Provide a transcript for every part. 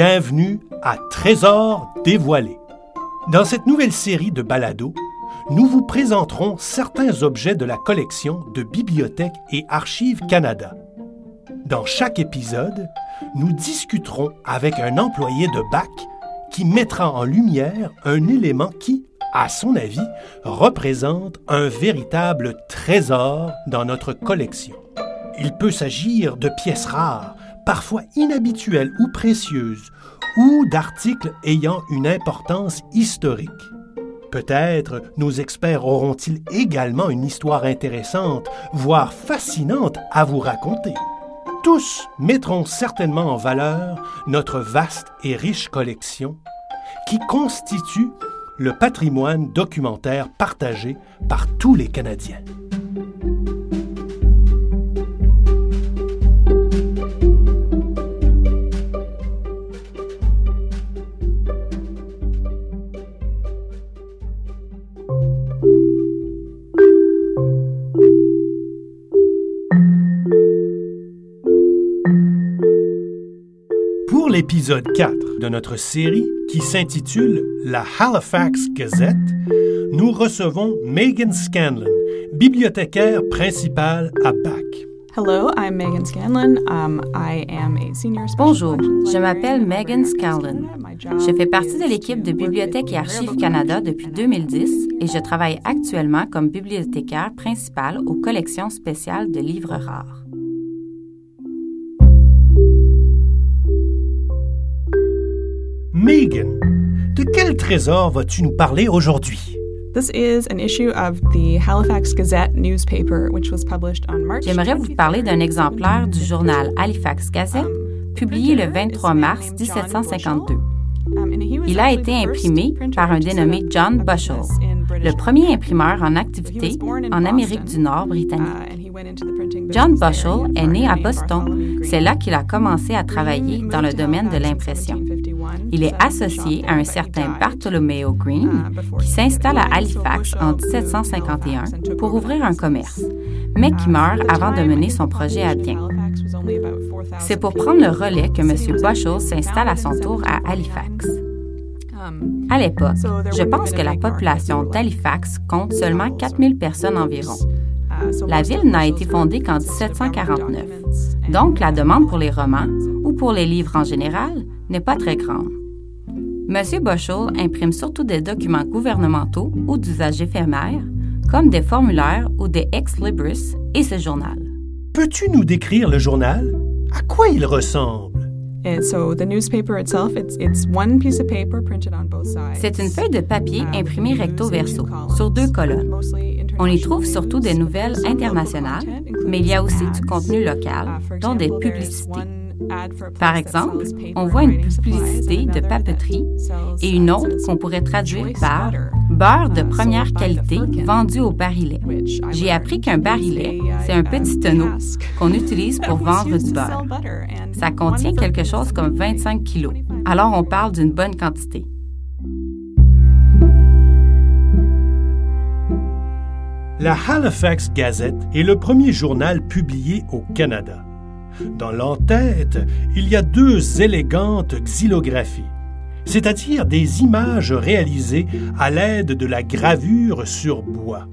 Bienvenue à Trésors dévoilés. Dans cette nouvelle série de balados, nous vous présenterons certains objets de la collection de Bibliothèque et Archives Canada. Dans chaque épisode, nous discuterons avec un employé de BAC qui mettra en lumière un élément qui, à son avis, représente un véritable trésor dans notre collection. Il peut s'agir de pièces rares, parfois inhabituelles ou précieuses, ou d'articles ayant une importance historique. Peut-être nos experts auront-ils également une histoire intéressante, voire fascinante à vous raconter. Tous mettront certainement en valeur notre vaste et riche collection qui constitue le patrimoine documentaire partagé par tous les Canadiens. L'épisode 4 de notre série qui s'intitule La Halifax Gazette, nous recevons Megan Scanlon, bibliothécaire principale à BAC. Hello, I'm Megan Scanlon. Um, I am a senior Bonjour, je m'appelle Megan Scanlon. Je fais partie de l'équipe de Bibliothèque et Archives Canada depuis and 2010 et je travaille actuellement comme bibliothécaire principale aux collections spéciales de livres rares. Megan, de quel trésor vas-tu nous parler aujourd'hui? This is an issue of the Halifax Gazette newspaper, which was published on March. J'aimerais vous parler d'un 23rd, exemplaire du journal Halifax Gazette, publié le 23 mars 1752. Um, Il a été the first imprimé printer par un dénommé John Bushell, le premier imprimeur en activité was born in en Amérique Boston, du Nord uh, britannique. John. Bushell He est né à Boston. C'est là qu'il a commencé à travailler dans le domaine de l'impression. 1751, Il est associé à un certain. Bartholomew Green qui s'installe à Halifax en moved to 1751 Halifax and took pour ouvrir un commerce, mais qui meurt avant de mener son projet à bien. in Halifax was only about 4,000 C'est pour prendre le relais que M. Bushell s'installe à son tour à 1749. Halifax. À l'époque, je pense que la population d'Halifax compte seulement 4000 personnes environ. La ville n'a été fondée qu'en consisted of government 1749. documents and Donc, la demande pour les romans pour les livres en général n'est pas très grande. M. Bushell imprime surtout des documents gouvernementaux ou d'usage éphémère, comme des formulaires ou des ex-libris et ce journal. Peux-tu nous décrire le journal? À quoi il ressemble? And so the newspaper itself, it's it's one piece of paper printed on both sides. C'est une feuille de papier Um, imprimée recto verso sur deux colonnes. On y trouve surtout des nouvelles internationales, mais il y a aussi du contenu local, Uh, dont des publicités. Par exemple, on voit une publicité de papeterie et une autre qu'on pourrait traduire par beurre de uh, première qualité vendu au barillet. J'ai appris qu'un barillet, c'est un a petit tonneau qu'on utilise pour vendre du beurre. Ça contient quelque chose comme weighs 25 kilos. 25 Alors on parle d'une bonne quantité. La Halifax Gazette est le premier journal publié au Canada. Dans l'entête, il y a deux élégantes xylographies, c'est-à-dire des images réalisées à l'aide de la gravure sur bois.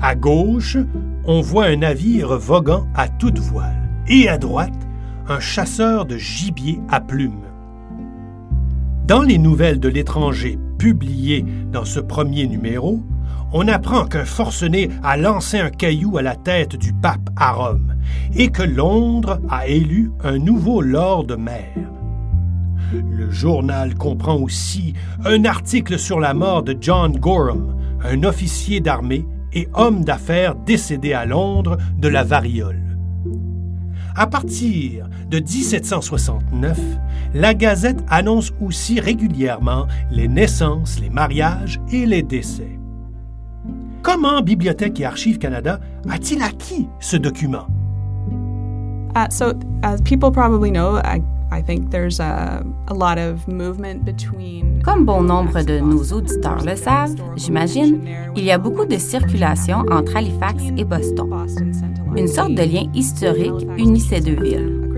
À gauche, on voit un navire voguant à toute voile, et à droite, un chasseur de gibier à plumes. Dans les nouvelles de l'étranger publiées dans ce premier numéro, on apprend qu'un forcené a lancé un caillou à la tête du pape à Rome et que Londres a élu un nouveau lord maire. Le journal comprend aussi un article sur la mort de John Gorham, un officier d'armée et homme d'affaires décédé à Londres de la variole. À partir de 1769, la Gazette annonce aussi régulièrement les naissances, les mariages et les décès. Comment Bibliothèque et Archives Canada a-t-il acquis ce document? Uh, so, as people probably know, I, I think there's a, a lot of movement between. Comme bon nombre de nos auditeurs le savent, j'imagine, il y a beaucoup de circulation entre Halifax et Boston. Une sorte de lien historique unit ces deux villes.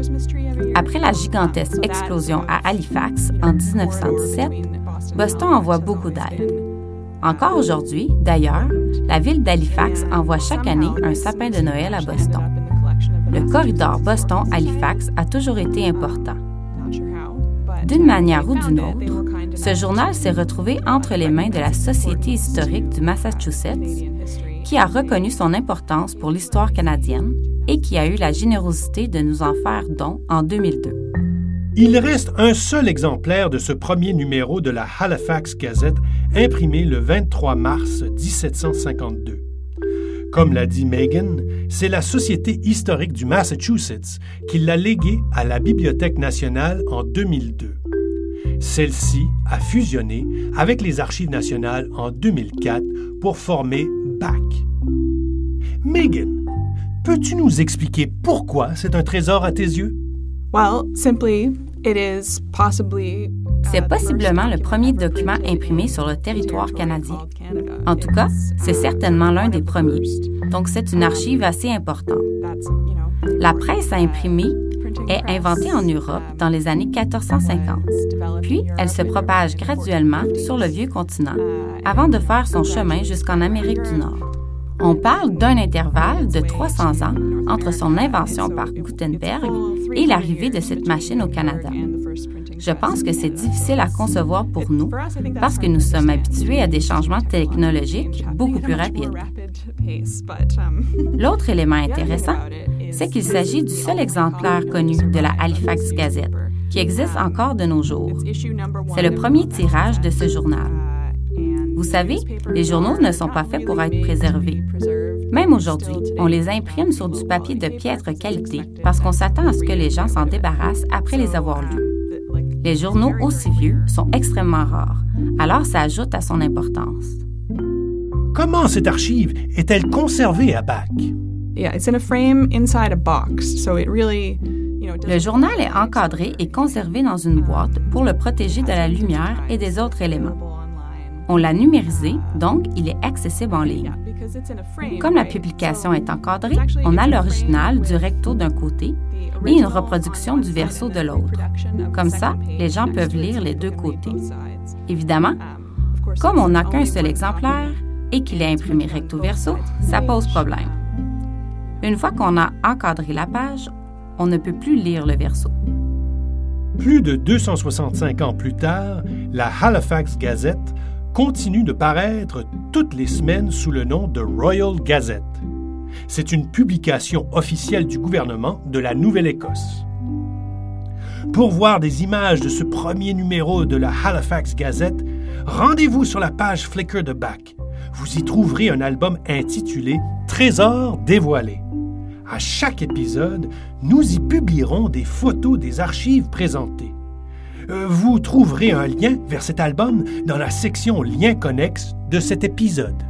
Après la gigantesque explosion à Halifax en 1917, Boston envoie beaucoup d'aide. Encore aujourd'hui, d'ailleurs, la ville d'Halifax envoie chaque année un sapin de Noël à Boston. Le corridor Boston-Halifax a toujours été important. D'une manière ou d'une autre, ce journal s'est retrouvé entre les mains de la Société historique du Massachusetts, qui a reconnu son importance pour l'histoire canadienne et qui a eu la générosité de nous en faire don en 2002. Il reste un seul exemplaire de ce premier numéro de la Halifax Gazette imprimé le 23 mars 1752. Comme l'a dit Megan, c'est la Société historique du Massachusetts qui l'a légué à la Bibliothèque nationale en 2002. Celle-ci a fusionné avec les Archives nationales en 2004 pour former BAC. Megan, peux-tu nous expliquer pourquoi c'est un trésor à tes yeux? Well, simply, it is possibly c'est possiblement le premier document imprimé sur le territoire canadien. En tout cas, c'est certainement l'un des premiers. Donc, c'est une archive assez importante. La presse à imprimer est inventée en Europe dans les années 1450. Puis, elle se propage graduellement sur le vieux continent avant de faire son chemin jusqu'en Amérique du Nord. On parle d'un intervalle de 300 ans entre son invention par Gutenberg et l'arrivée de cette machine au Canada. Je pense que c'est difficile à concevoir pour nous parce que nous sommes habitués à des changements technologiques beaucoup plus rapides. L'autre élément intéressant, c'est qu'il s'agit du seul exemplaire connu de la Halifax Gazette qui existe encore de nos jours. C'est le premier tirage de ce journal. Vous savez, les journaux ne sont pas faits pour être préservés. Même aujourd'hui, on les imprime sur du papier de piètre qualité parce qu'on s'attend à ce que les gens s'en débarrassent après les avoir lus. Les journaux aussi vieux sont extrêmement rares, alors ça ajoute à son importance. Comment cette archive est-elle conservée à BAC? Le journal est encadré et conservé dans une boîte pour le protéger de la lumière et des autres éléments. On l'a numérisé, donc il est accessible en ligne. Comme la publication est encadrée, on a l'original du recto d'un côté et une reproduction du verso de l'autre. Comme ça, les gens peuvent lire les deux côtés. Évidemment, comme on n'a qu'un seul exemplaire et qu'il est imprimé recto verso, ça pose problème. Une fois qu'on a encadré la page, on ne peut plus lire le verso. Plus de 265 ans plus tard, la Halifax Gazette continue de paraître toutes les semaines sous le nom de Royal Gazette. C'est une publication officielle du gouvernement de la Nouvelle-Écosse. Pour voir des images de ce premier numéro de la Halifax Gazette, rendez-vous sur la page Flickr de Back. Vous y trouverez un album intitulé Trésors dévoilés. À chaque épisode, nous y publierons des photos des archives présentées. Euh, vous trouverez un lien vers cet album dans la section Liens connexes de cet épisode.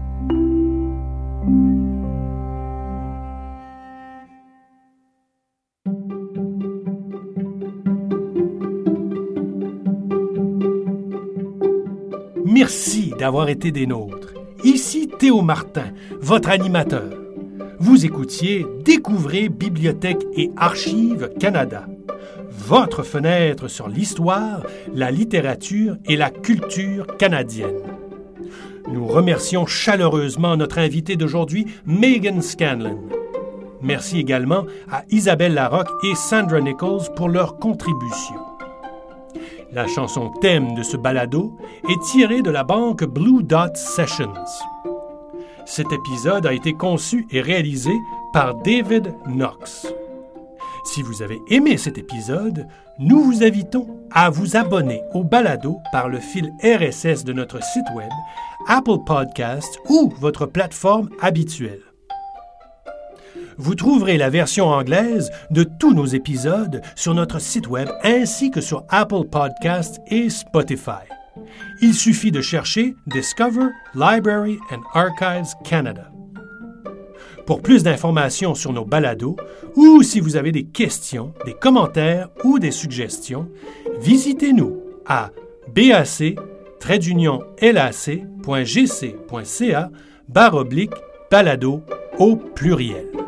Merci d'avoir été des nôtres. Ici Théo Martin, votre animateur. Vous écoutiez Découvrez Bibliothèque et Archives Canada votre fenêtre sur l'histoire, la littérature et la culture canadienne. Nous remercions chaleureusement notre invité d'aujourd'hui, Megan Scanlon. Merci également à Isabelle Larocque et Sandra Nichols pour leur contribution. La chanson thème de ce balado est tirée de la banque Blue Dot Sessions. Cet épisode a été conçu et réalisé par David Knox. Si vous avez aimé cet épisode, nous vous invitons à vous abonner au balado par le fil RSS de notre site web, Apple Podcast ou votre plateforme habituelle. Vous trouverez la version anglaise de tous nos épisodes sur notre site web ainsi que sur Apple Podcast et Spotify. Il suffit de chercher Discover Library and Archives Canada. Pour plus d'informations sur nos balados ou si vous avez des questions, des commentaires ou des suggestions, visitez-nous à bac-lac.gc.ca barre balado au pluriel.